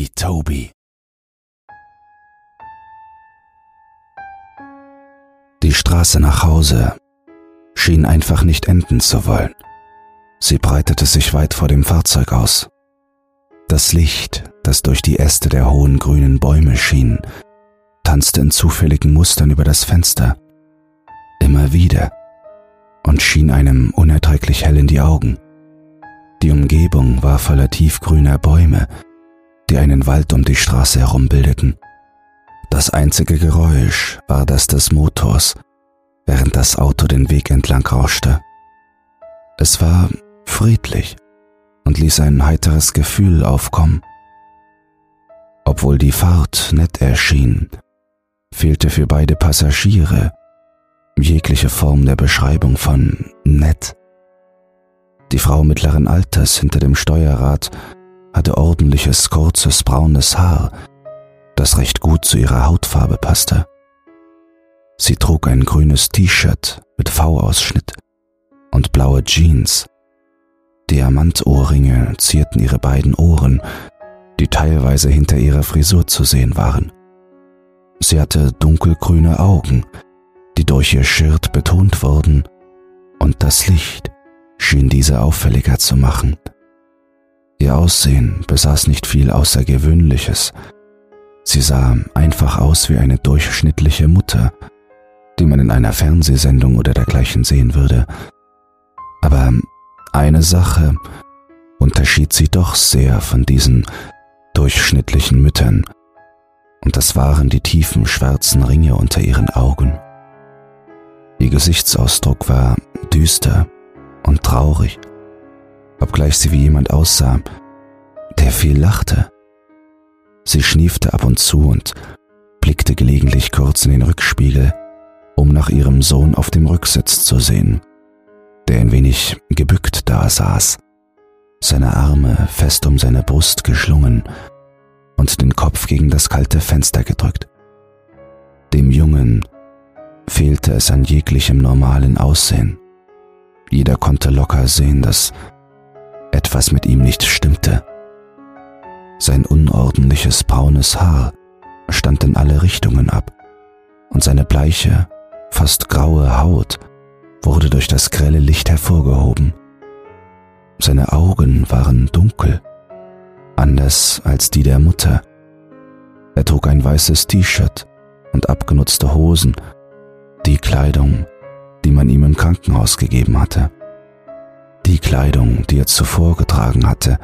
Tiki Toby. Die Straße nach Hause schien einfach nicht enden zu wollen. Sie breitete sich weit vor dem Fahrzeug aus. Das Licht, das durch die Äste der hohen grünen Bäume schien, tanzte in zufälligen Mustern über das Fenster. Immer wieder und schien einem unerträglich hell in die Augen. Die Umgebung war voller tiefgrüner Bäume, die einen Wald um die Straße herum bildeten. Das einzige Geräusch war das des Motors, während das Auto den Weg entlang rauschte. Es war friedlich und ließ ein heiteres Gefühl aufkommen. Obwohl die Fahrt nett erschien, fehlte für beide Passagiere jegliche Form der Beschreibung von nett. Die Frau mittleren Alters hinter dem Steuerrad hatte ordentliches, kurzes, braunes Haar, das recht gut zu ihrer Hautfarbe passte. Sie trug ein grünes T-Shirt mit V-Ausschnitt und blaue Jeans. Diamantohrringe zierten ihre beiden Ohren, die teilweise hinter ihrer Frisur zu sehen waren. Sie hatte dunkelgrüne Augen, die durch ihr Shirt betont wurden, und das Licht schien diese auffälliger zu machen. Ihr Aussehen besaß nicht viel Außergewöhnliches. Sie sah einfach aus wie eine durchschnittliche Mutter, die man in einer Fernsehsendung oder dergleichen sehen würde. Aber eine Sache unterschied sie doch sehr von diesen durchschnittlichen Müttern, und das waren die tiefen schwarzen Ringe unter ihren Augen. Ihr Gesichtsausdruck war düster und traurig obgleich sie wie jemand aussah, der viel lachte. Sie schniefte ab und zu und blickte gelegentlich kurz in den Rückspiegel, um nach ihrem Sohn auf dem Rücksitz zu sehen, der ein wenig gebückt da saß, seine Arme fest um seine Brust geschlungen und den Kopf gegen das kalte Fenster gedrückt. Dem Jungen fehlte es an jeglichem normalen Aussehen. Jeder konnte locker sehen, dass etwas mit ihm nicht stimmte. Sein unordentliches braunes Haar stand in alle Richtungen ab, und seine bleiche, fast graue Haut wurde durch das grelle Licht hervorgehoben. Seine Augen waren dunkel, anders als die der Mutter. Er trug ein weißes T-Shirt und abgenutzte Hosen, die Kleidung, die man ihm im Krankenhaus gegeben hatte. Die Kleidung, die er zuvor getragen hatte,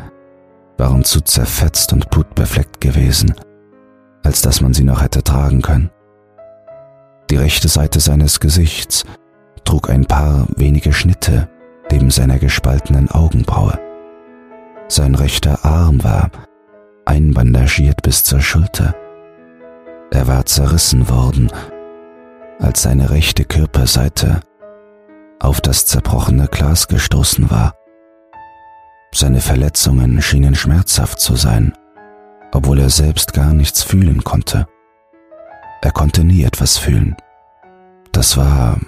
waren zu zerfetzt und blutbefleckt gewesen, als dass man sie noch hätte tragen können. Die rechte Seite seines Gesichts trug ein paar wenige Schnitte neben seiner gespaltenen Augenbraue. Sein rechter Arm war einbandagiert bis zur Schulter. Er war zerrissen worden, als seine rechte Körperseite auf das zerbrochene Glas gestoßen war. Seine Verletzungen schienen schmerzhaft zu sein, obwohl er selbst gar nichts fühlen konnte. Er konnte nie etwas fühlen. Das war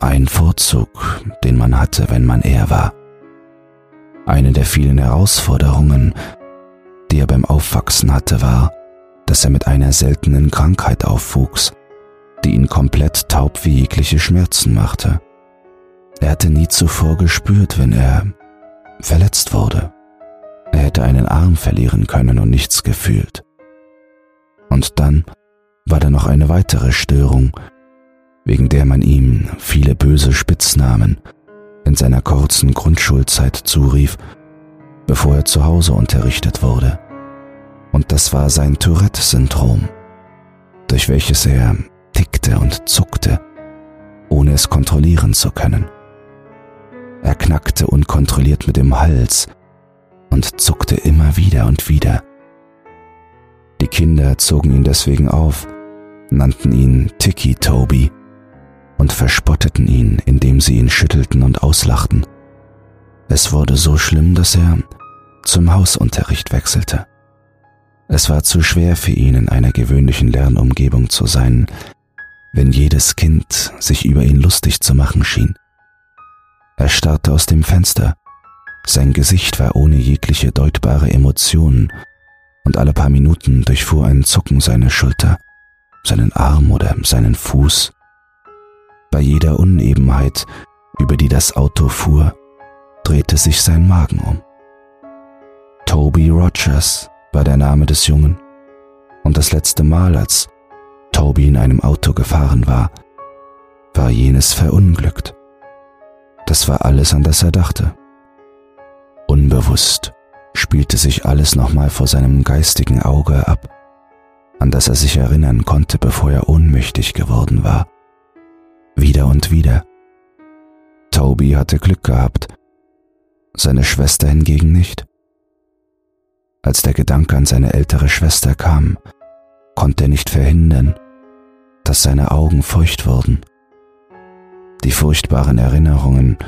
ein Vorzug, den man hatte, wenn man er war. Eine der vielen Herausforderungen, die er beim Aufwachsen hatte, war, dass er mit einer seltenen Krankheit aufwuchs, die ihn komplett taub wie jegliche Schmerzen machte. Er hatte nie zuvor gespürt, wenn er verletzt wurde. Er hätte einen Arm verlieren können und nichts gefühlt. Und dann war da noch eine weitere Störung, wegen der man ihm viele böse Spitznamen in seiner kurzen Grundschulzeit zurief, bevor er zu Hause unterrichtet wurde. Und das war sein Tourette-Syndrom, durch welches er tickte und zuckte, ohne es kontrollieren zu können. Er knackte unkontrolliert mit dem Hals und zuckte immer wieder und wieder. Die Kinder zogen ihn deswegen auf, nannten ihn Tiki Toby und verspotteten ihn, indem sie ihn schüttelten und auslachten. Es wurde so schlimm, dass er zum Hausunterricht wechselte. Es war zu schwer für ihn, in einer gewöhnlichen Lernumgebung zu sein, wenn jedes Kind sich über ihn lustig zu machen schien. Er starrte aus dem Fenster. Sein Gesicht war ohne jegliche deutbare Emotionen, und alle paar Minuten durchfuhr ein Zucken seine Schulter, seinen Arm oder seinen Fuß. Bei jeder Unebenheit, über die das Auto fuhr, drehte sich sein Magen um. Toby Rogers war der Name des Jungen, und das letzte Mal, als Toby in einem Auto gefahren war, war jenes verunglückt. Das war alles, an das er dachte. Unbewusst spielte sich alles nochmal vor seinem geistigen Auge ab, an das er sich erinnern konnte, bevor er ohnmächtig geworden war. Wieder und wieder. Toby hatte Glück gehabt, seine Schwester hingegen nicht. Als der Gedanke an seine ältere Schwester kam, konnte er nicht verhindern, dass seine Augen feucht wurden. Die furchtbaren Erinnerungen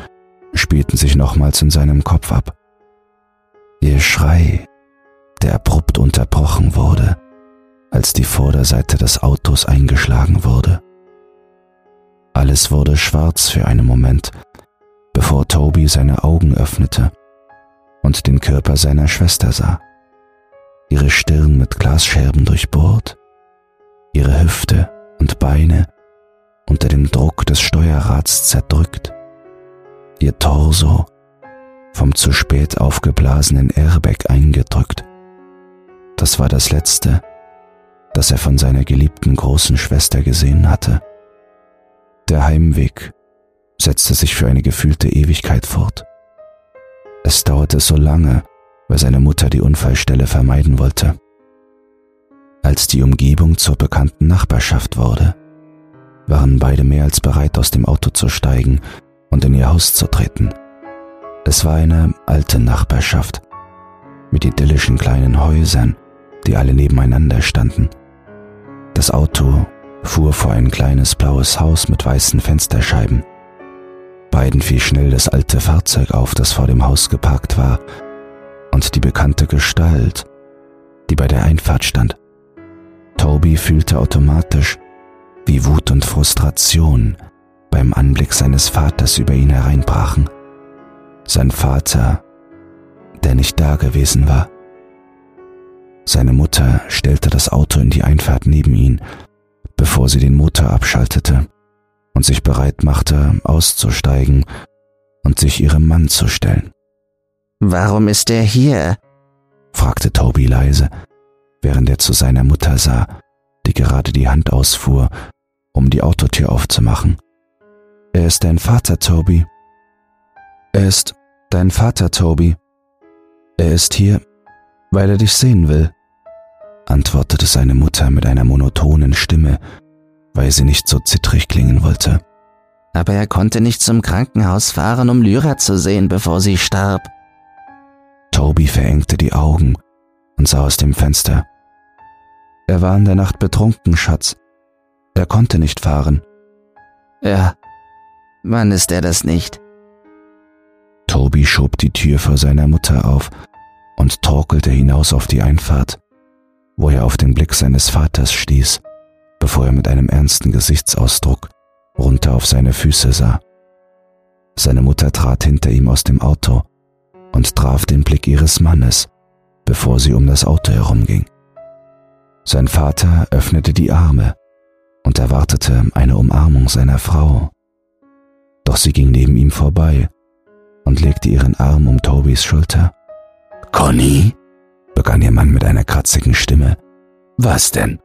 spielten sich nochmals in seinem Kopf ab. Ihr Schrei, der abrupt unterbrochen wurde, als die Vorderseite des Autos eingeschlagen wurde. Alles wurde schwarz für einen Moment, bevor Toby seine Augen öffnete und den Körper seiner Schwester sah ihre Stirn mit Glasscherben durchbohrt, ihre Hüfte und Beine unter dem Druck des Steuerrads zerdrückt, ihr Torso vom zu spät aufgeblasenen Airbag eingedrückt. Das war das Letzte, das er von seiner geliebten großen Schwester gesehen hatte. Der Heimweg setzte sich für eine gefühlte Ewigkeit fort. Es dauerte so lange, weil seine Mutter die Unfallstelle vermeiden wollte. Als die Umgebung zur bekannten Nachbarschaft wurde, waren beide mehr als bereit, aus dem Auto zu steigen und in ihr Haus zu treten. Es war eine alte Nachbarschaft mit idyllischen kleinen Häusern, die alle nebeneinander standen. Das Auto fuhr vor ein kleines blaues Haus mit weißen Fensterscheiben. Beiden fiel schnell das alte Fahrzeug auf, das vor dem Haus geparkt war, und die bekannte Gestalt, die bei der Einfahrt stand. Toby fühlte automatisch, wie Wut und Frustration beim Anblick seines Vaters über ihn hereinbrachen. Sein Vater, der nicht da gewesen war. Seine Mutter stellte das Auto in die Einfahrt neben ihn, bevor sie den Motor abschaltete und sich bereit machte, auszusteigen und sich ihrem Mann zu stellen. Warum ist er hier? fragte Toby leise, während er zu seiner Mutter sah, die gerade die Hand ausfuhr, um die Autotür aufzumachen. Er ist dein Vater, Toby. Er ist dein Vater, Toby. Er ist hier, weil er dich sehen will, antwortete seine Mutter mit einer monotonen Stimme, weil sie nicht so zittrig klingen wollte. Aber er konnte nicht zum Krankenhaus fahren, um Lyra zu sehen, bevor sie starb. Toby verengte die Augen und sah aus dem Fenster. Er war in der Nacht betrunken, Schatz. Er konnte nicht fahren. Ja, wann ist er das nicht? Toby schob die Tür vor seiner Mutter auf und torkelte hinaus auf die Einfahrt, wo er auf den Blick seines Vaters stieß, bevor er mit einem ernsten Gesichtsausdruck runter auf seine Füße sah. Seine Mutter trat hinter ihm aus dem Auto und traf den Blick ihres Mannes, bevor sie um das Auto herumging. Sein Vater öffnete die Arme und erwartete eine Umarmung seiner Frau. Doch sie ging neben ihm vorbei und legte ihren Arm um Tobys Schulter. Conny, begann ihr Mann mit einer kratzigen Stimme. Was denn?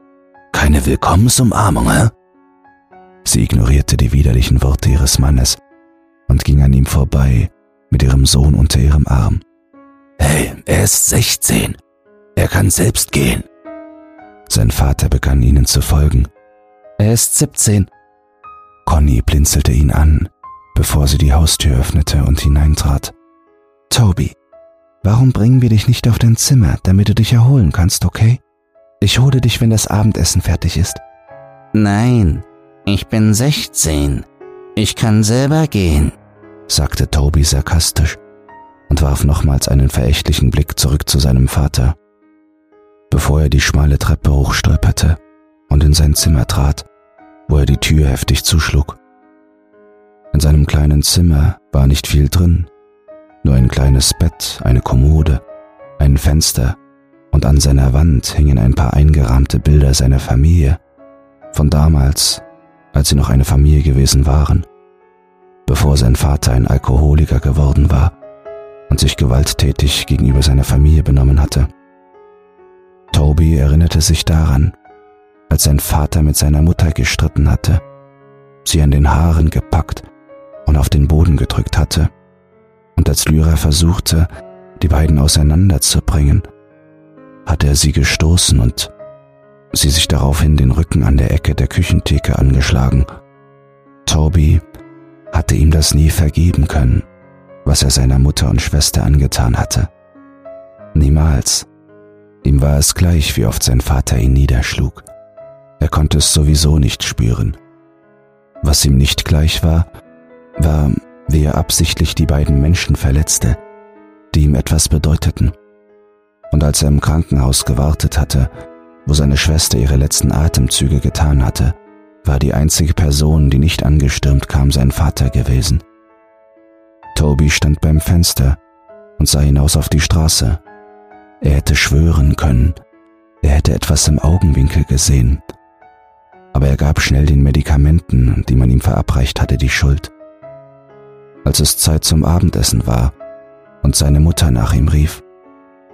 Keine Willkommensumarmung, hä? Sie ignorierte die widerlichen Worte ihres Mannes und ging an ihm vorbei, mit ihrem Sohn unter ihrem Arm. Hey, er ist 16. Er kann selbst gehen. Sein Vater begann ihnen zu folgen. Er ist 17. Conny blinzelte ihn an, bevor sie die Haustür öffnete und hineintrat. Toby, warum bringen wir dich nicht auf dein Zimmer, damit du dich erholen kannst, okay? Ich hole dich, wenn das Abendessen fertig ist. Nein, ich bin 16. Ich kann selber gehen sagte Toby sarkastisch und warf nochmals einen verächtlichen Blick zurück zu seinem Vater, bevor er die schmale Treppe hochstolperte und in sein Zimmer trat, wo er die Tür heftig zuschlug. In seinem kleinen Zimmer war nicht viel drin, nur ein kleines Bett, eine Kommode, ein Fenster und an seiner Wand hingen ein paar eingerahmte Bilder seiner Familie, von damals, als sie noch eine Familie gewesen waren, bevor sein Vater ein Alkoholiker geworden war und sich gewalttätig gegenüber seiner Familie benommen hatte. Toby erinnerte sich daran, als sein Vater mit seiner Mutter gestritten hatte, sie an den Haaren gepackt und auf den Boden gedrückt hatte, und als Lyra versuchte, die beiden auseinanderzubringen, hatte er sie gestoßen und sie sich daraufhin den Rücken an der Ecke der Küchentheke angeschlagen. Toby hatte ihm das nie vergeben können, was er seiner Mutter und Schwester angetan hatte. Niemals. Ihm war es gleich, wie oft sein Vater ihn niederschlug. Er konnte es sowieso nicht spüren. Was ihm nicht gleich war, war, wie er absichtlich die beiden Menschen verletzte, die ihm etwas bedeuteten. Und als er im Krankenhaus gewartet hatte, wo seine Schwester ihre letzten Atemzüge getan hatte, war die einzige Person, die nicht angestürmt kam, sein Vater gewesen. Toby stand beim Fenster und sah hinaus auf die Straße. Er hätte schwören können, er hätte etwas im Augenwinkel gesehen, aber er gab schnell den Medikamenten, die man ihm verabreicht hatte, die Schuld. Als es Zeit zum Abendessen war und seine Mutter nach ihm rief,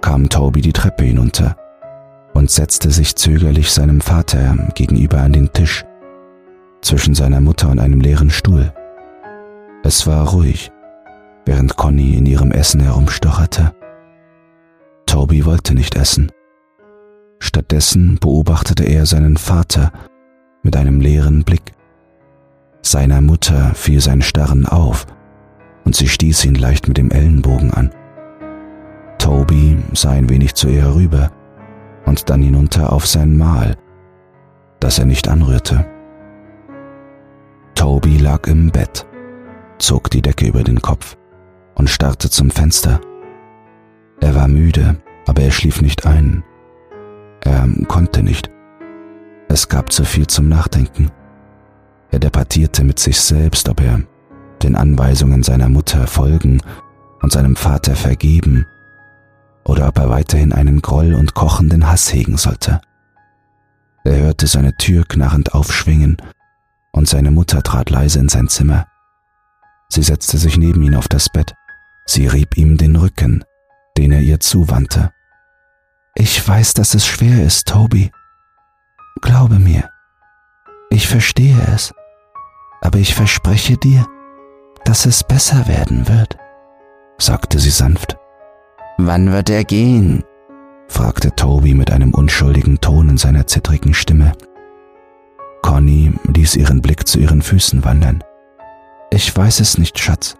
kam Toby die Treppe hinunter und setzte sich zögerlich seinem Vater gegenüber an den Tisch, zwischen seiner Mutter und einem leeren Stuhl. Es war ruhig, während Conny in ihrem Essen herumstocherte. Toby wollte nicht essen. Stattdessen beobachtete er seinen Vater mit einem leeren Blick. Seiner Mutter fiel sein Starren auf und sie stieß ihn leicht mit dem Ellenbogen an. Toby sah ein wenig zu ihr herüber und dann hinunter auf sein Mahl, das er nicht anrührte. Toby lag im Bett, zog die Decke über den Kopf und starrte zum Fenster. Er war müde, aber er schlief nicht ein. Er konnte nicht. Es gab zu viel zum Nachdenken. Er debattierte mit sich selbst, ob er den Anweisungen seiner Mutter folgen und seinem Vater vergeben oder ob er weiterhin einen Groll und kochenden Hass hegen sollte. Er hörte seine Tür knarrend aufschwingen und seine Mutter trat leise in sein Zimmer. Sie setzte sich neben ihn auf das Bett. Sie rieb ihm den Rücken, den er ihr zuwandte. Ich weiß, dass es schwer ist, Toby. Glaube mir. Ich verstehe es. Aber ich verspreche dir, dass es besser werden wird, sagte sie sanft. Wann wird er gehen? fragte Toby mit einem unschuldigen Ton in seiner zittrigen Stimme. Conny ließ ihren Blick zu ihren Füßen wandern. Ich weiß es nicht, Schatz.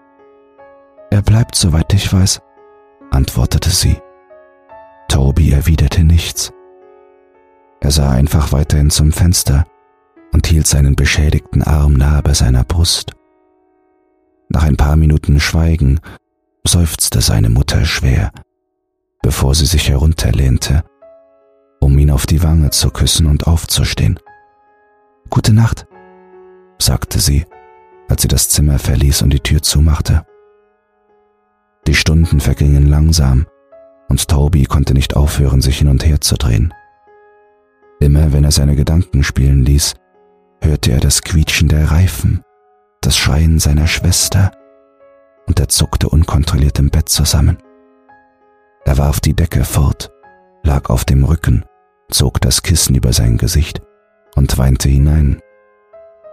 Er bleibt, soweit ich weiß, antwortete sie. Toby erwiderte nichts. Er sah einfach weiterhin zum Fenster und hielt seinen beschädigten Arm nahe bei seiner Brust. Nach ein paar Minuten Schweigen seufzte seine Mutter schwer, bevor sie sich herunterlehnte, um ihn auf die Wange zu küssen und aufzustehen. Gute Nacht, sagte sie, als sie das Zimmer verließ und die Tür zumachte. Die Stunden vergingen langsam, und Toby konnte nicht aufhören, sich hin und her zu drehen. Immer wenn er seine Gedanken spielen ließ, hörte er das Quietschen der Reifen, das Schreien seiner Schwester, und er zuckte unkontrolliert im Bett zusammen. Er warf die Decke fort, lag auf dem Rücken, zog das Kissen über sein Gesicht und weinte hinein.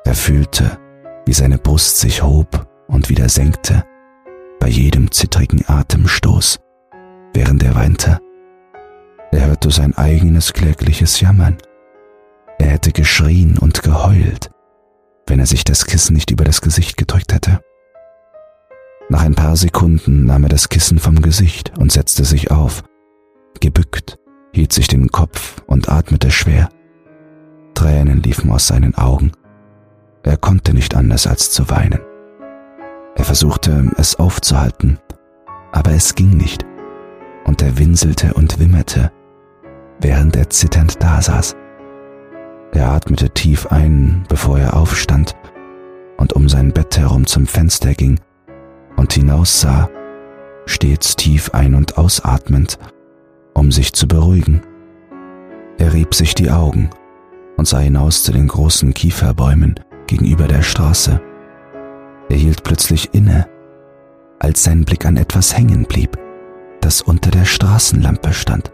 Er fühlte, wie seine Brust sich hob und wieder senkte, bei jedem zittrigen Atemstoß, während er weinte. Er hörte sein eigenes klägliches Jammern. Er hätte geschrien und geheult, wenn er sich das Kissen nicht über das Gesicht gedrückt hätte. Nach ein paar Sekunden nahm er das Kissen vom Gesicht und setzte sich auf. Gebückt, hielt sich den Kopf und atmete schwer. Tränen liefen aus seinen Augen. Er konnte nicht anders als zu weinen. Er versuchte es aufzuhalten, aber es ging nicht, und er winselte und wimmerte, während er zitternd dasaß. Er atmete tief ein, bevor er aufstand und um sein Bett herum zum Fenster ging und hinaussah, stets tief ein- und ausatmend, um sich zu beruhigen. Er rieb sich die Augen und sah hinaus zu den großen Kieferbäumen gegenüber der Straße. Er hielt plötzlich inne, als sein Blick an etwas hängen blieb, das unter der Straßenlampe stand.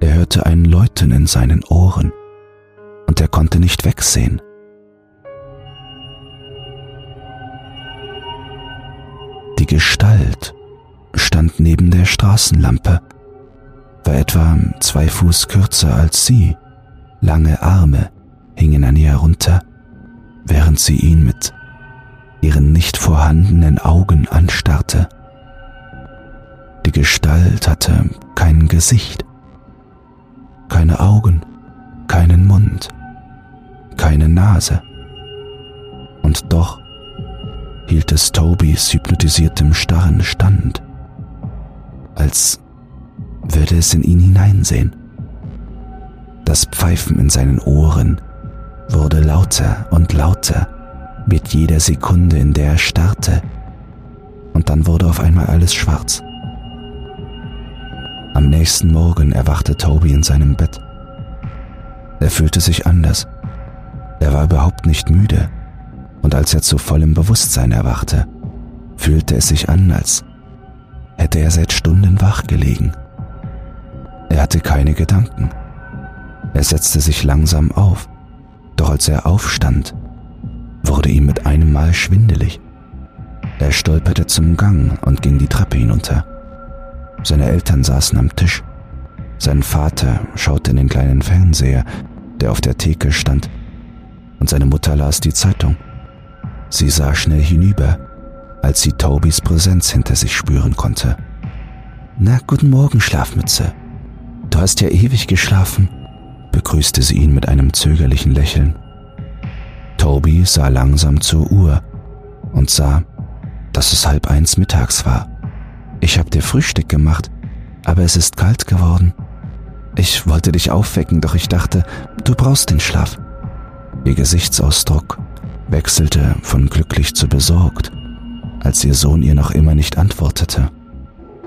Er hörte ein Läuten in seinen Ohren und er konnte nicht wegsehen. Die Gestalt stand neben der Straßenlampe, war etwa zwei Fuß kürzer als sie, lange Arme hingen an ihr herunter, während sie ihn mit ihren nicht vorhandenen Augen anstarrte. Die Gestalt hatte kein Gesicht, keine Augen, keinen Mund, keine Nase. Und doch hielt es Tobys hypnotisiertem Starren stand, als würde es in ihn hineinsehen. Das Pfeifen in seinen Ohren wurde lauter und lauter mit jeder Sekunde, in der er starrte, und dann wurde auf einmal alles schwarz. Am nächsten Morgen erwachte Toby in seinem Bett. Er fühlte sich anders. Er war überhaupt nicht müde, und als er zu vollem Bewusstsein erwachte, fühlte es sich an, als hätte er seit Stunden wach gelegen. Er hatte keine Gedanken. Er setzte sich langsam auf, doch als er aufstand, wurde ihm mit einem Mal schwindelig. Er stolperte zum Gang und ging die Treppe hinunter. Seine Eltern saßen am Tisch. Sein Vater schaute in den kleinen Fernseher, der auf der Theke stand, und seine Mutter las die Zeitung. Sie sah schnell hinüber, als sie Tobys Präsenz hinter sich spüren konnte. Na, guten Morgen, Schlafmütze. Du hast ja ewig geschlafen, begrüßte sie ihn mit einem zögerlichen Lächeln. Toby sah langsam zur Uhr und sah, dass es halb eins mittags war. Ich hab dir Frühstück gemacht, aber es ist kalt geworden. Ich wollte dich aufwecken, doch ich dachte, du brauchst den Schlaf. Ihr Gesichtsausdruck wechselte von glücklich zu besorgt, als ihr Sohn ihr noch immer nicht antwortete.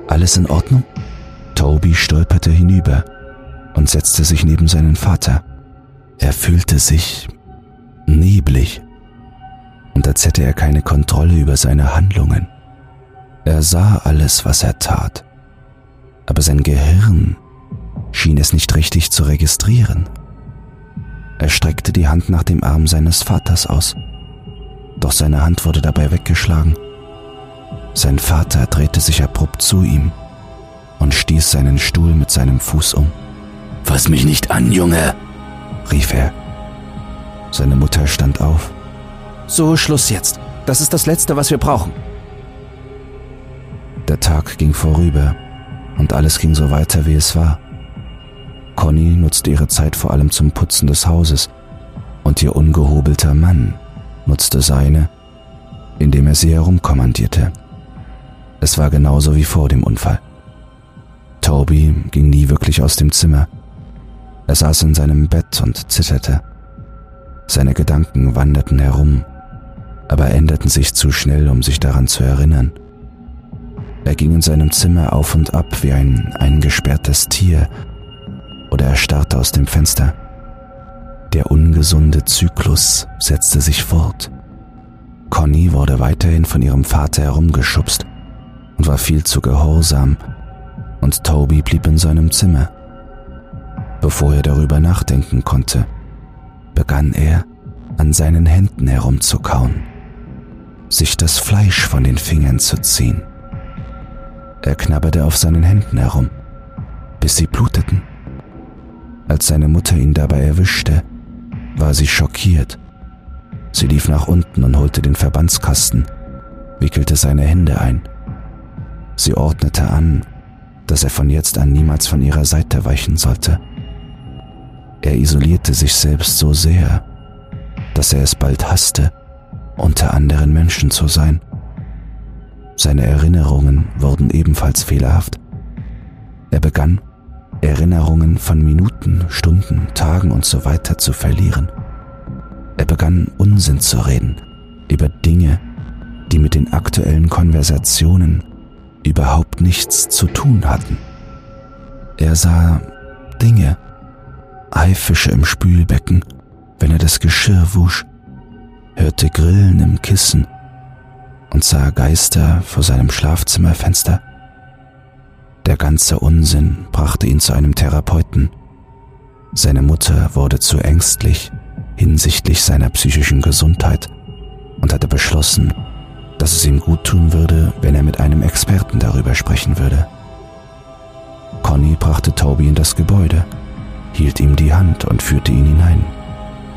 Alles in Ordnung? Toby stolperte hinüber und setzte sich neben seinen Vater. Er fühlte sich neblig und als hätte er keine Kontrolle über seine Handlungen. Er sah alles, was er tat, aber sein Gehirn schien es nicht richtig zu registrieren. Er streckte die Hand nach dem Arm seines Vaters aus, doch seine Hand wurde dabei weggeschlagen. Sein Vater drehte sich abrupt zu ihm und stieß seinen Stuhl mit seinem Fuß um. Fass mich nicht an, Junge, rief er. Seine Mutter stand auf. So, Schluss jetzt. Das ist das Letzte, was wir brauchen. Der Tag ging vorüber und alles ging so weiter, wie es war. Conny nutzte ihre Zeit vor allem zum Putzen des Hauses und ihr ungehobelter Mann nutzte seine, indem er sie herumkommandierte. Es war genauso wie vor dem Unfall. Toby ging nie wirklich aus dem Zimmer. Er saß in seinem Bett und zitterte. Seine Gedanken wanderten herum, aber änderten sich zu schnell, um sich daran zu erinnern. Er ging in seinem Zimmer auf und ab wie ein eingesperrtes Tier oder er starrte aus dem Fenster. Der ungesunde Zyklus setzte sich fort. Conny wurde weiterhin von ihrem Vater herumgeschubst und war viel zu gehorsam, und Toby blieb in seinem Zimmer. Bevor er darüber nachdenken konnte, begann er an seinen Händen herumzukauen, sich das Fleisch von den Fingern zu ziehen. Er knabberte auf seinen Händen herum, bis sie bluteten. Als seine Mutter ihn dabei erwischte, war sie schockiert. Sie lief nach unten und holte den Verbandskasten, wickelte seine Hände ein. Sie ordnete an, dass er von jetzt an niemals von ihrer Seite weichen sollte. Er isolierte sich selbst so sehr, dass er es bald hasste, unter anderen Menschen zu sein. Seine Erinnerungen wurden ebenfalls fehlerhaft. Er begann, Erinnerungen von Minuten, Stunden, Tagen und so weiter zu verlieren. Er begann Unsinn zu reden über Dinge, die mit den aktuellen Konversationen überhaupt nichts zu tun hatten. Er sah Dinge, Haifische im Spülbecken, wenn er das Geschirr wusch, hörte Grillen im Kissen und sah Geister vor seinem Schlafzimmerfenster. Der ganze Unsinn brachte ihn zu einem Therapeuten. Seine Mutter wurde zu ängstlich hinsichtlich seiner psychischen Gesundheit und hatte beschlossen, dass es ihm gut tun würde, wenn er mit einem Experten darüber sprechen würde. Conny brachte Toby in das Gebäude, hielt ihm die Hand und führte ihn hinein.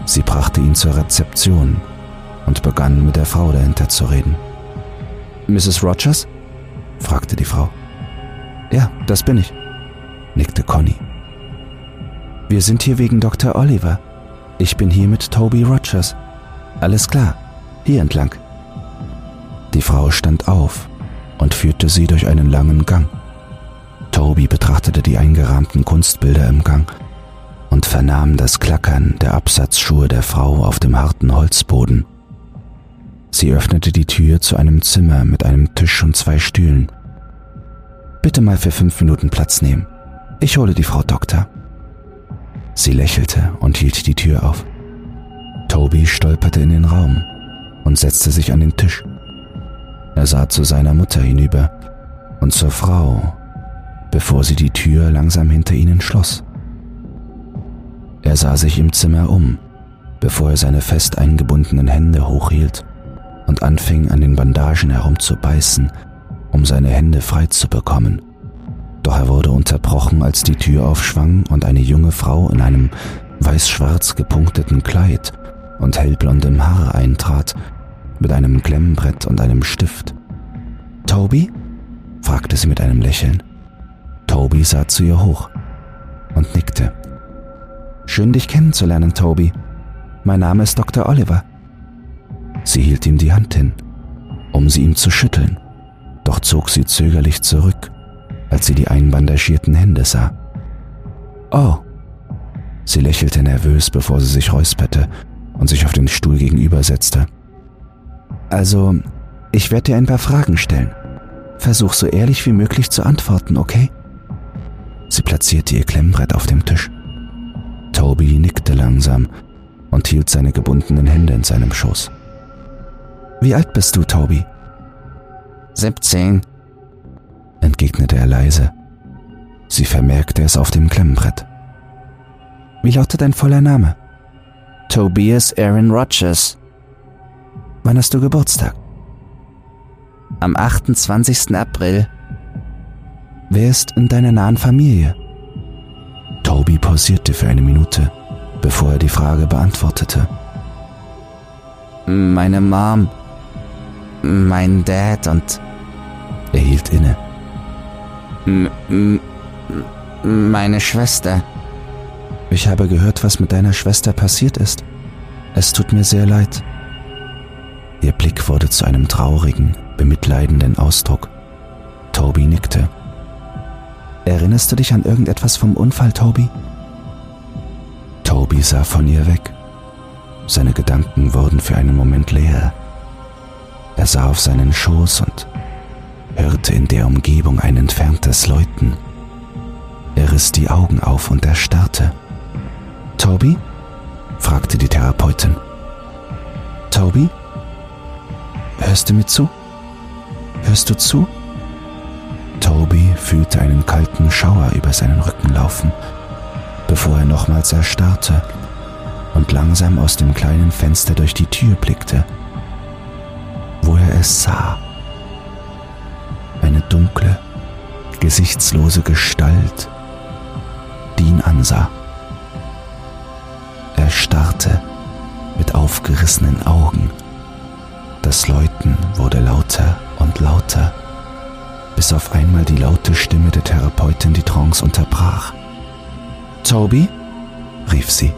Sie brachte ihn zur Rezeption und begann mit der Frau dahinter zu reden. Mrs. Rogers? fragte die Frau. Ja, das bin ich, nickte Conny. Wir sind hier wegen Dr. Oliver. Ich bin hier mit Toby Rogers. Alles klar, hier entlang. Die Frau stand auf und führte sie durch einen langen Gang. Toby betrachtete die eingerahmten Kunstbilder im Gang und vernahm das Klackern der Absatzschuhe der Frau auf dem harten Holzboden. Sie öffnete die Tür zu einem Zimmer mit einem Tisch und zwei Stühlen. Bitte mal für fünf Minuten Platz nehmen. Ich hole die Frau Doktor. Sie lächelte und hielt die Tür auf. Toby stolperte in den Raum und setzte sich an den Tisch. Er sah zu seiner Mutter hinüber und zur Frau, bevor sie die Tür langsam hinter ihnen schloss. Er sah sich im Zimmer um, bevor er seine fest eingebundenen Hände hochhielt und anfing an den Bandagen herumzubeißen, um seine Hände frei zu bekommen. Doch er wurde unterbrochen, als die Tür aufschwang und eine junge Frau in einem weiß-schwarz gepunkteten Kleid und hellblondem Haar eintrat, mit einem Klemmbrett und einem Stift. Toby? fragte sie mit einem Lächeln. Toby sah zu ihr hoch und nickte. Schön dich kennenzulernen, Toby. Mein Name ist Dr. Oliver. Sie hielt ihm die Hand hin, um sie ihm zu schütteln, doch zog sie zögerlich zurück, als sie die einbandagierten Hände sah. Oh. Sie lächelte nervös, bevor sie sich räusperte und sich auf den Stuhl gegenüber setzte. Also, ich werde dir ein paar Fragen stellen. Versuch so ehrlich wie möglich zu antworten, okay? Sie platzierte ihr Klemmbrett auf dem Tisch. Toby nickte langsam und hielt seine gebundenen Hände in seinem Schoß. Wie alt bist du, Toby? 17, entgegnete er leise. Sie vermerkte es auf dem Klemmbrett. Wie lautet dein voller Name? Tobias Aaron Rogers. Wann hast du Geburtstag? Am 28. April. Wer ist in deiner nahen Familie? Toby pausierte für eine Minute, bevor er die Frage beantwortete. Meine Mom, mein Dad und... Er hielt inne. Meine Schwester. Ich habe gehört, was mit deiner Schwester passiert ist. Es tut mir sehr leid. Ihr Blick wurde zu einem traurigen, bemitleidenden Ausdruck. Toby nickte. Erinnerst du dich an irgendetwas vom Unfall, Toby? Toby sah von ihr weg. Seine Gedanken wurden für einen Moment leer. Er sah auf seinen Schoß und hörte in der Umgebung ein entferntes Läuten. Er riss die Augen auf und erstarrte. Toby? fragte die Therapeutin. Toby? Hörst du mir zu? Hörst du zu? Toby fühlte einen kalten Schauer über seinen Rücken laufen, bevor er nochmals erstarrte und langsam aus dem kleinen Fenster durch die Tür blickte, wo er es sah. Eine dunkle, gesichtslose Gestalt, die ihn ansah. Er starrte mit aufgerissenen Augen. Das Läuten wurde lauter und lauter, bis auf einmal die laute Stimme der Therapeutin die Trance unterbrach. Toby? rief sie.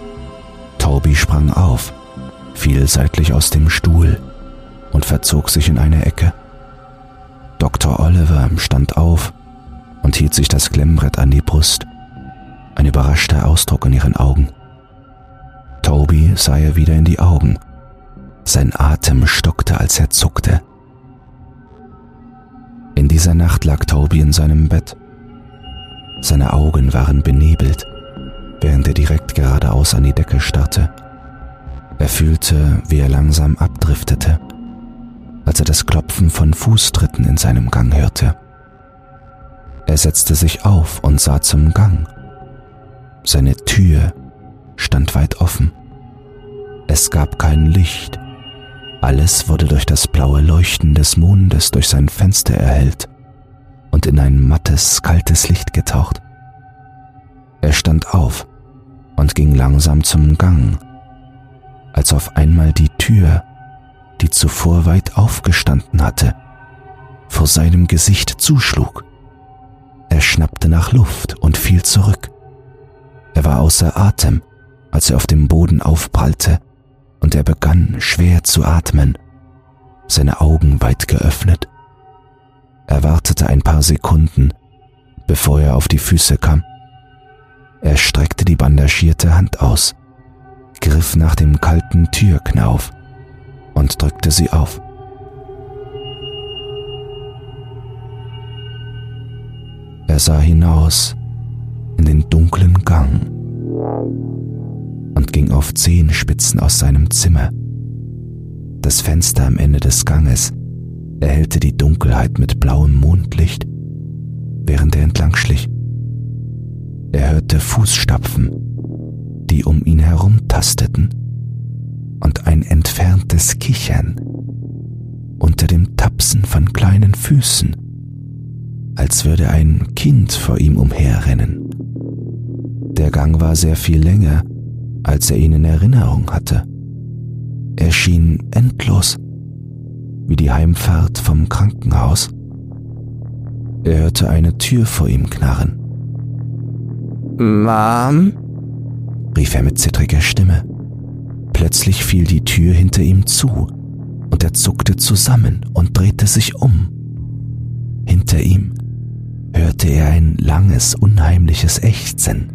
Toby sprang auf, fiel seitlich aus dem Stuhl und verzog sich in eine Ecke. Dr. Oliver stand auf und hielt sich das Klemmbrett an die Brust, ein überraschter Ausdruck in ihren Augen. Toby sah ihr wieder in die Augen. Sein Atem stockte, als er zuckte. In dieser Nacht lag Toby in seinem Bett. Seine Augen waren benebelt, während er direkt geradeaus an die Decke starrte. Er fühlte, wie er langsam abdriftete, als er das Klopfen von Fußtritten in seinem Gang hörte. Er setzte sich auf und sah zum Gang. Seine Tür stand weit offen. Es gab kein Licht. Alles wurde durch das blaue Leuchten des Mondes durch sein Fenster erhellt und in ein mattes, kaltes Licht getaucht. Er stand auf und ging langsam zum Gang, als auf einmal die Tür, die zuvor weit aufgestanden hatte, vor seinem Gesicht zuschlug. Er schnappte nach Luft und fiel zurück. Er war außer Atem, als er auf dem Boden aufprallte, und er begann schwer zu atmen, seine Augen weit geöffnet. Er wartete ein paar Sekunden, bevor er auf die Füße kam. Er streckte die bandagierte Hand aus, griff nach dem kalten Türknauf und drückte sie auf. Er sah hinaus in den dunklen Gang und ging auf Zehenspitzen aus seinem Zimmer. Das Fenster am Ende des Ganges erhellte die Dunkelheit mit blauem Mondlicht, während er entlang schlich. Er hörte Fußstapfen, die um ihn herum tasteten, und ein entferntes Kichern unter dem Tapsen von kleinen Füßen, als würde ein Kind vor ihm umherrennen. Der Gang war sehr viel länger, als er ihn in Erinnerung hatte. Er schien endlos, wie die Heimfahrt vom Krankenhaus. Er hörte eine Tür vor ihm knarren. Mom? rief er mit zittriger Stimme. Plötzlich fiel die Tür hinter ihm zu und er zuckte zusammen und drehte sich um. Hinter ihm hörte er ein langes, unheimliches Ächzen,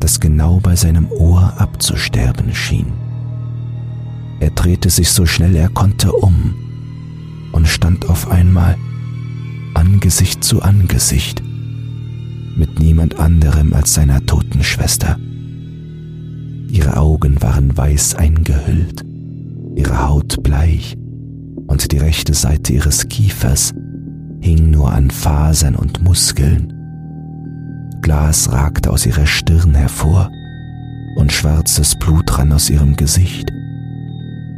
das genau bei seinem Ohr abzusterben schien. Er drehte sich so schnell er konnte um und stand auf einmal Angesicht zu Angesicht mit niemand anderem als seiner toten Schwester. Ihre Augen waren weiß eingehüllt, ihre Haut bleich und die rechte Seite ihres Kiefers hing nur an Fasern und Muskeln. Glas ragte aus ihrer Stirn hervor und schwarzes Blut rann aus ihrem Gesicht.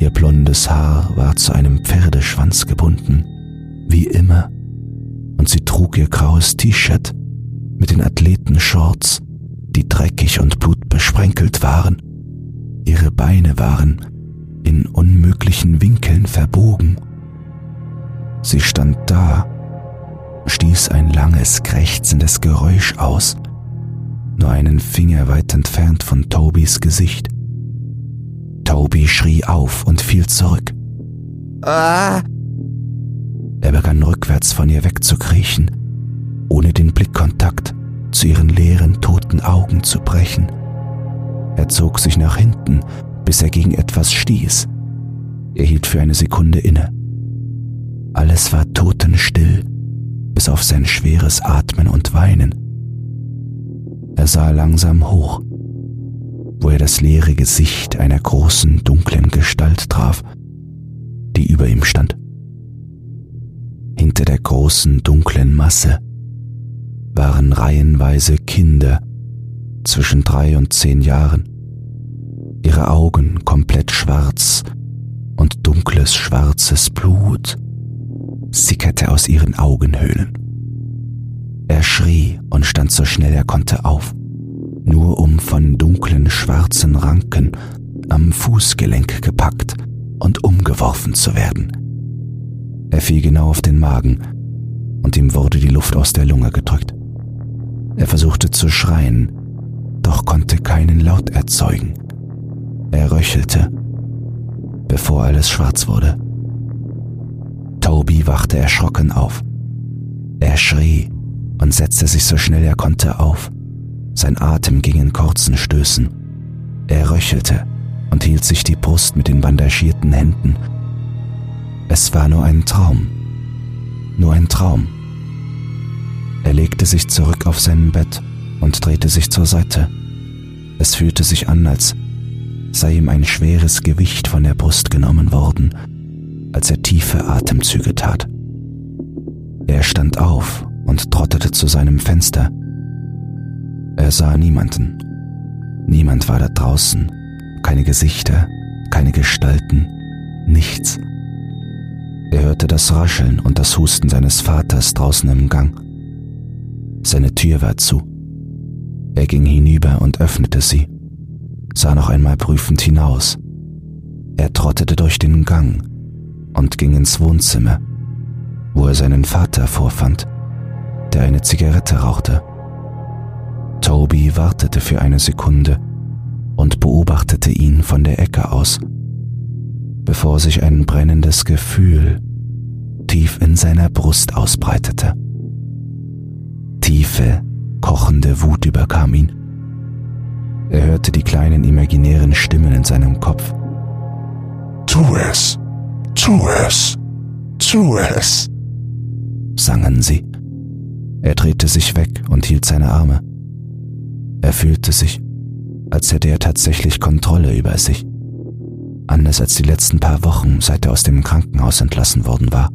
Ihr blondes Haar war zu einem Pferdeschwanz gebunden, wie immer, und sie trug ihr graues T-Shirt mit den Athletenshorts, die dreckig und blutbesprenkelt waren. Ihre Beine waren in unmöglichen Winkeln verbogen. Sie stand da, stieß ein langes, krächzendes Geräusch aus, nur einen Finger weit entfernt von Tobys Gesicht. Toby schrie auf und fiel zurück. Ah! Er begann rückwärts von ihr wegzukriechen, ohne den Blickkontakt zu ihren leeren, toten Augen zu brechen. Er zog sich nach hinten, bis er gegen etwas stieß. Er hielt für eine Sekunde inne. Alles war totenstill, bis auf sein schweres Atmen und Weinen. Er sah langsam hoch wo er das leere Gesicht einer großen, dunklen Gestalt traf, die über ihm stand. Hinter der großen, dunklen Masse waren reihenweise Kinder zwischen drei und zehn Jahren, ihre Augen komplett schwarz und dunkles, schwarzes Blut sickerte aus ihren Augenhöhlen. Er schrie und stand so schnell er konnte auf nur um von dunklen schwarzen Ranken am Fußgelenk gepackt und umgeworfen zu werden. Er fiel genau auf den Magen und ihm wurde die Luft aus der Lunge gedrückt. Er versuchte zu schreien, doch konnte keinen Laut erzeugen. Er röchelte, bevor alles schwarz wurde. Toby wachte erschrocken auf. Er schrie und setzte sich so schnell er konnte auf. Sein Atem ging in kurzen Stößen. Er röchelte und hielt sich die Brust mit den bandagierten Händen. Es war nur ein Traum. Nur ein Traum. Er legte sich zurück auf sein Bett und drehte sich zur Seite. Es fühlte sich an, als sei ihm ein schweres Gewicht von der Brust genommen worden, als er tiefe Atemzüge tat. Er stand auf und trottete zu seinem Fenster. Er sah niemanden. Niemand war da draußen, keine Gesichter, keine Gestalten, nichts. Er hörte das Rascheln und das Husten seines Vaters draußen im Gang. Seine Tür war zu. Er ging hinüber und öffnete sie, sah noch einmal prüfend hinaus. Er trottete durch den Gang und ging ins Wohnzimmer, wo er seinen Vater vorfand, der eine Zigarette rauchte. Toby wartete für eine Sekunde und beobachtete ihn von der Ecke aus, bevor sich ein brennendes Gefühl tief in seiner Brust ausbreitete. Tiefe, kochende Wut überkam ihn. Er hörte die kleinen imaginären Stimmen in seinem Kopf. Tu es, tu es, tu es, sangen sie. Er drehte sich weg und hielt seine Arme. Er fühlte sich, als hätte er tatsächlich Kontrolle über sich. Anders als die letzten paar Wochen, seit er aus dem Krankenhaus entlassen worden war.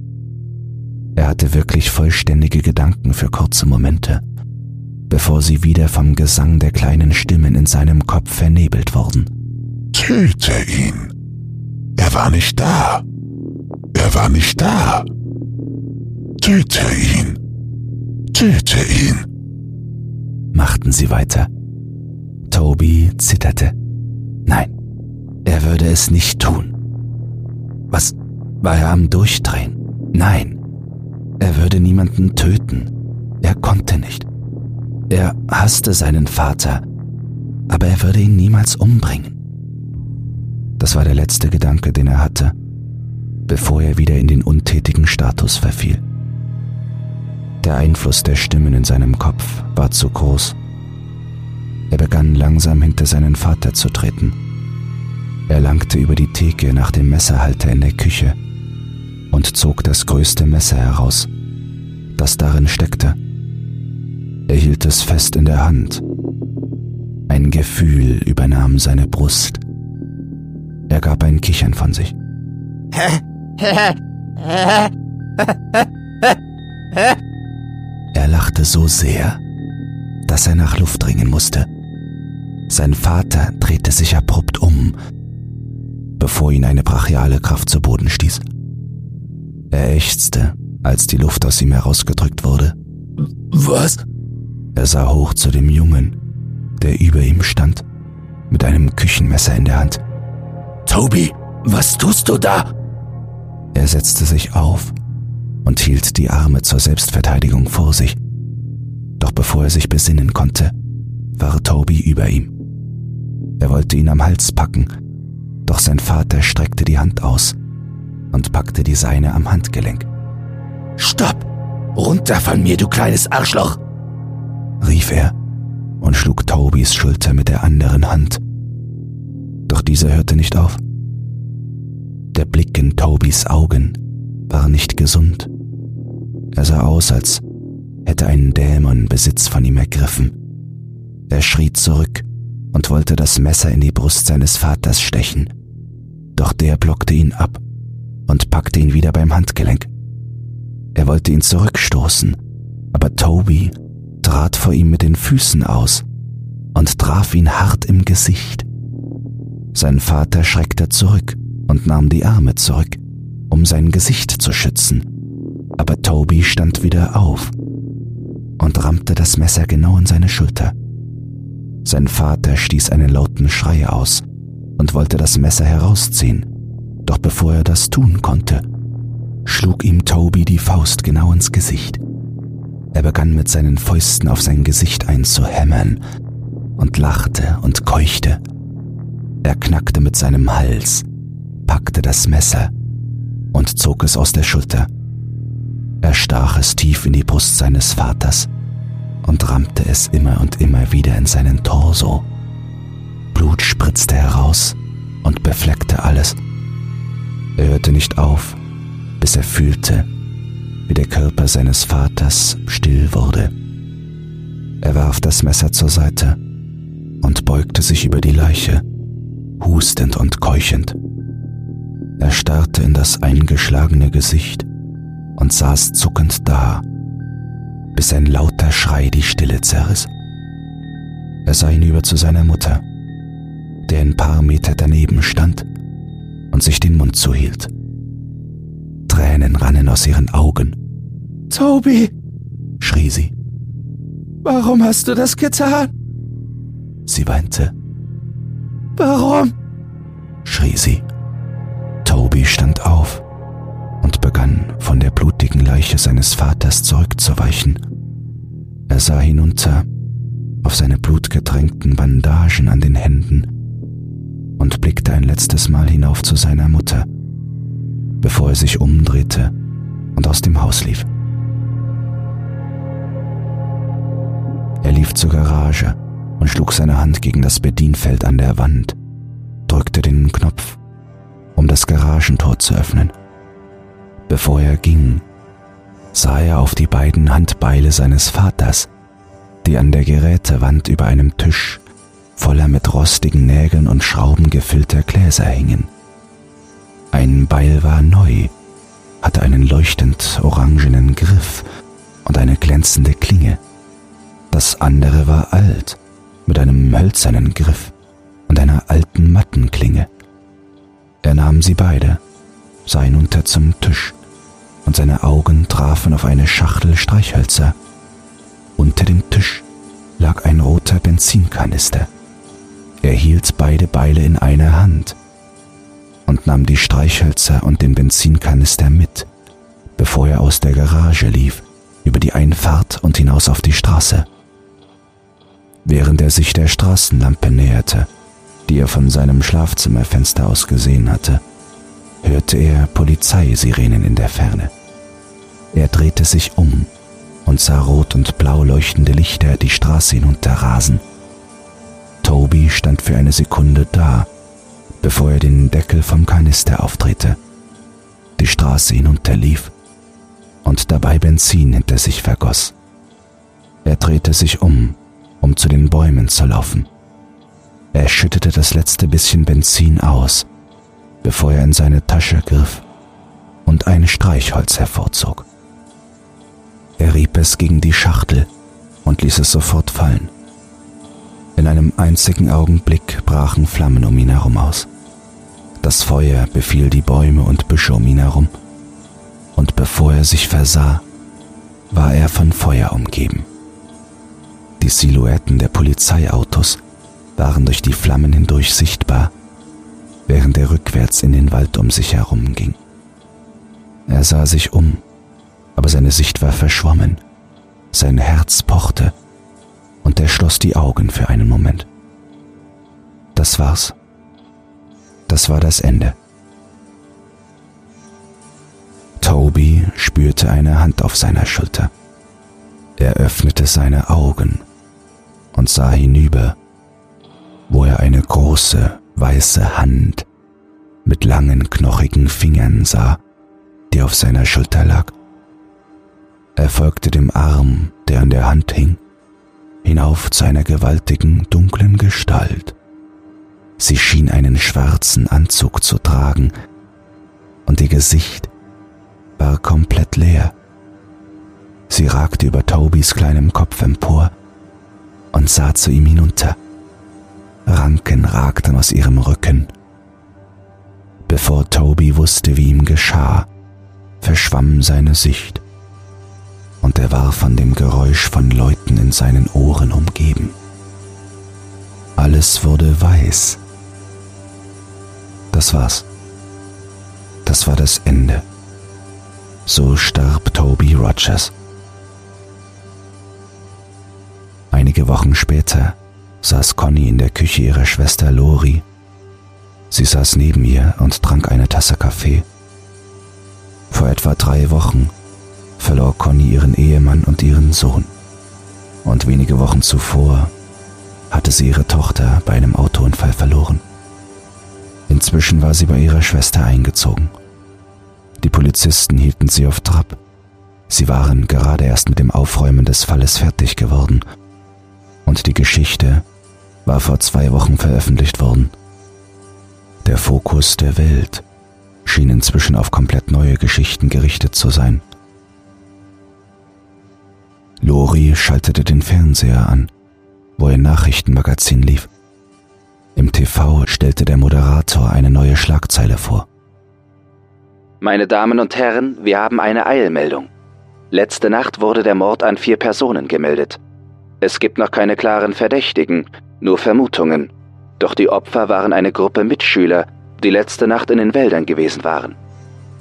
Er hatte wirklich vollständige Gedanken für kurze Momente, bevor sie wieder vom Gesang der kleinen Stimmen in seinem Kopf vernebelt wurden. Töte ihn. Er war nicht da. Er war nicht da. Töte ihn. Töte ihn. Machten sie weiter. Toby zitterte. Nein, er würde es nicht tun. Was war er am Durchdrehen? Nein, er würde niemanden töten. Er konnte nicht. Er hasste seinen Vater, aber er würde ihn niemals umbringen. Das war der letzte Gedanke, den er hatte, bevor er wieder in den untätigen Status verfiel. Der Einfluss der Stimmen in seinem Kopf war zu groß. Er begann langsam hinter seinen Vater zu treten. Er langte über die Theke nach dem Messerhalter in der Küche und zog das größte Messer heraus, das darin steckte. Er hielt es fest in der Hand. Ein Gefühl übernahm seine Brust. Er gab ein Kichern von sich. Er lachte so sehr, dass er nach Luft dringen musste. Sein Vater drehte sich abrupt um, bevor ihn eine brachiale Kraft zu Boden stieß. Er ächzte, als die Luft aus ihm herausgedrückt wurde. Was? Er sah hoch zu dem Jungen, der über ihm stand, mit einem Küchenmesser in der Hand. Toby, was tust du da? Er setzte sich auf und hielt die Arme zur Selbstverteidigung vor sich. Doch bevor er sich besinnen konnte, war Toby über ihm. Er wollte ihn am Hals packen, doch sein Vater streckte die Hand aus und packte die seine am Handgelenk. Stopp! Runter von mir, du kleines Arschloch! rief er und schlug Tobys Schulter mit der anderen Hand. Doch dieser hörte nicht auf. Der Blick in Tobys Augen war nicht gesund. Er sah aus, als hätte ein Dämon Besitz von ihm ergriffen. Er schrie zurück und wollte das Messer in die Brust seines Vaters stechen. Doch der blockte ihn ab und packte ihn wieder beim Handgelenk. Er wollte ihn zurückstoßen, aber Toby trat vor ihm mit den Füßen aus und traf ihn hart im Gesicht. Sein Vater schreckte zurück und nahm die Arme zurück, um sein Gesicht zu schützen, aber Toby stand wieder auf und rammte das Messer genau in seine Schulter. Sein Vater stieß einen lauten Schrei aus und wollte das Messer herausziehen, doch bevor er das tun konnte, schlug ihm Toby die Faust genau ins Gesicht. Er begann mit seinen Fäusten auf sein Gesicht einzuhämmern und lachte und keuchte. Er knackte mit seinem Hals, packte das Messer und zog es aus der Schulter. Er stach es tief in die Brust seines Vaters und rammte es immer und immer wieder in seinen Torso. Blut spritzte heraus und befleckte alles. Er hörte nicht auf, bis er fühlte, wie der Körper seines Vaters still wurde Er warf das Messer zur Seite und beugte sich über die Leiche, hustend und keuchend. Er starrte in das eingeschlagene Gesicht und saß zuckend da, bis ein lauter Schrei die Stille zerriss. Er sah hinüber zu seiner Mutter, der ein paar Meter daneben stand und sich den Mund zuhielt. Tränen rannen aus ihren Augen. Toby, schrie sie. Warum hast du das getan? Sie weinte. Warum? schrie sie. Toby stand auf und begann von der blutigen Leiche seines Vaters zurückzuweichen. Er sah hinunter auf seine blutgetränkten Bandagen an den Händen und blickte ein letztes Mal hinauf zu seiner Mutter, bevor er sich umdrehte und aus dem Haus lief. Er lief zur Garage und schlug seine Hand gegen das Bedienfeld an der Wand, drückte den Knopf, um das Garagentor zu öffnen. Bevor er ging, sah er auf die beiden Handbeile seines Vaters, die an der Gerätewand über einem Tisch voller mit rostigen Nägeln und Schrauben gefüllter Gläser hingen. Ein Beil war neu, hatte einen leuchtend orangenen Griff und eine glänzende Klinge. Das andere war alt, mit einem hölzernen Griff und einer alten Mattenklinge. Er nahm sie beide, sah hinunter zum Tisch, und seine Augen trafen auf eine Schachtel Streichhölzer. Unter dem Tisch lag ein roter Benzinkanister. Er hielt beide Beile in einer Hand und nahm die Streichhölzer und den Benzinkanister mit, bevor er aus der Garage lief, über die Einfahrt und hinaus auf die Straße. Während er sich der Straßenlampe näherte, die er von seinem Schlafzimmerfenster aus gesehen hatte, hörte er Polizeisirenen in der Ferne. Er drehte sich um und sah rot und blau leuchtende Lichter die Straße hinunterrasen. Toby stand für eine Sekunde da, bevor er den Deckel vom Kanister aufdrehte, die Straße hinunterlief und dabei Benzin hinter sich vergoss. Er drehte sich um, um zu den Bäumen zu laufen. Er schüttete das letzte bisschen Benzin aus, bevor er in seine Tasche griff und ein Streichholz hervorzog. Er rieb es gegen die Schachtel und ließ es sofort fallen. In einem einzigen Augenblick brachen Flammen um ihn herum aus. Das Feuer befiel die Bäume und Büsche um ihn herum, und bevor er sich versah, war er von Feuer umgeben. Die Silhouetten der Polizeiautos waren durch die Flammen hindurch sichtbar, während er rückwärts in den Wald um sich herum ging. Er sah sich um, aber seine Sicht war verschwommen, sein Herz pochte und er schloss die Augen für einen Moment. Das war's. Das war das Ende. Toby spürte eine Hand auf seiner Schulter. Er öffnete seine Augen und sah hinüber, wo er eine große, weiße Hand mit langen, knochigen Fingern sah, die auf seiner Schulter lag. Er folgte dem Arm, der an der Hand hing, hinauf zu einer gewaltigen, dunklen Gestalt. Sie schien einen schwarzen Anzug zu tragen, und ihr Gesicht war komplett leer. Sie ragte über Tobys kleinem Kopf empor und sah zu ihm hinunter. Ranken ragten aus ihrem Rücken. Bevor Toby wusste, wie ihm geschah, verschwamm seine Sicht und er war von dem Geräusch von Leuten in seinen Ohren umgeben. Alles wurde weiß. Das war's. Das war das Ende. So starb Toby Rogers. Einige Wochen später saß Conny in der Küche ihrer Schwester Lori. Sie saß neben ihr und trank eine Tasse Kaffee. Vor etwa drei Wochen verlor Conny ihren Ehemann und ihren Sohn. Und wenige Wochen zuvor hatte sie ihre Tochter bei einem Autounfall verloren. Inzwischen war sie bei ihrer Schwester eingezogen. Die Polizisten hielten sie auf Trab. Sie waren gerade erst mit dem Aufräumen des Falles fertig geworden Und die Geschichte war vor zwei Wochen veröffentlicht worden. Der Fokus der Welt schien inzwischen auf komplett neue Geschichten gerichtet zu sein. Lori schaltete den Fernseher an, wo ein Nachrichtenmagazin lief. Im TV stellte der Moderator eine neue Schlagzeile vor. Meine Damen und Herren, wir haben eine Eilmeldung. Letzte Nacht wurde der Mord an vier Personen gemeldet. Es gibt noch keine klaren Verdächtigen, nur Vermutungen. Doch die Opfer waren eine Gruppe Mitschüler, die letzte Nacht in den Wäldern gewesen waren.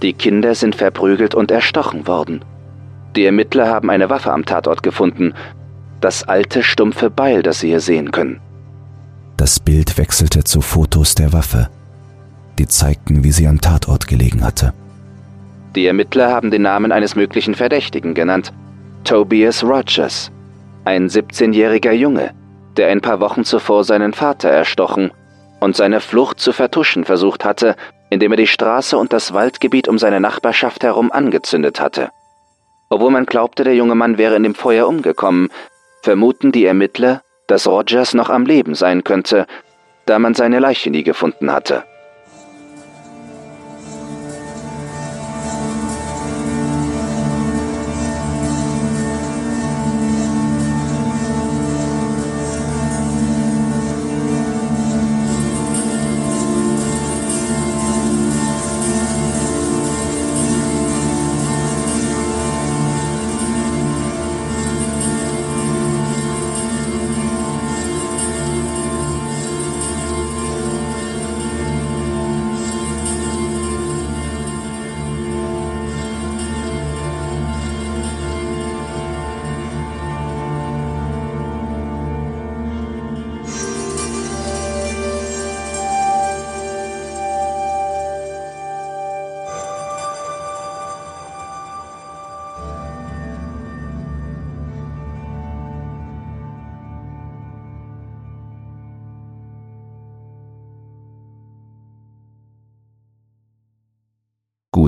Die Kinder sind verprügelt und erstochen worden. Die Ermittler haben eine Waffe am Tatort gefunden, das alte stumpfe Beil, das Sie hier sehen können. Das Bild wechselte zu Fotos der Waffe. Die zeigten, wie sie am Tatort gelegen hatte. Die Ermittler haben den Namen eines möglichen Verdächtigen genannt. Tobias Rogers. Ein 17-jähriger Junge, der ein paar Wochen zuvor seinen Vater erstochen und seine Flucht zu vertuschen versucht hatte, indem er die Straße und das Waldgebiet um seine Nachbarschaft herum angezündet hatte. Obwohl man glaubte, der junge Mann wäre in dem Feuer umgekommen, vermuten die Ermittler, dass Rogers noch am Leben sein könnte, da man seine Leiche nie gefunden hatte.